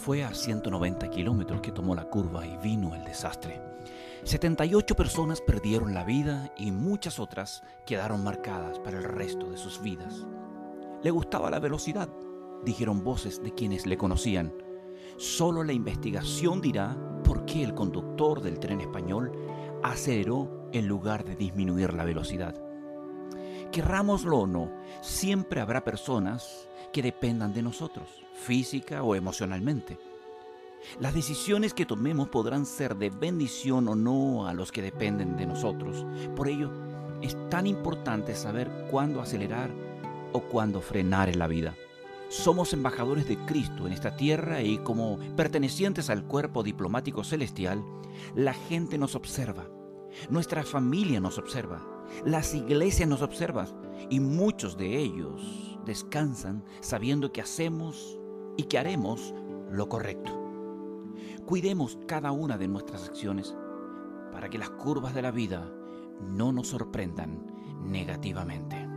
Fue a 190 kilómetros que tomó la curva y vino el desastre. 78 personas perdieron la vida y muchas otras quedaron marcadas para el resto de sus vidas. Le gustaba la velocidad, dijeron voces de quienes le conocían. Solo la investigación dirá por qué el conductor del tren español aceleró en lugar de disminuir la velocidad. Querrámoslo o no, siempre habrá personas que dependan de nosotros, física o emocionalmente. Las decisiones que tomemos podrán ser de bendición o no a los que dependen de nosotros. Por ello, es tan importante saber cuándo acelerar o cuándo frenar en la vida. Somos embajadores de Cristo en esta tierra y como pertenecientes al cuerpo diplomático celestial, la gente nos observa, nuestra familia nos observa, las iglesias nos observan y muchos de ellos descansan sabiendo que hacemos y que haremos lo correcto. Cuidemos cada una de nuestras acciones para que las curvas de la vida no nos sorprendan negativamente.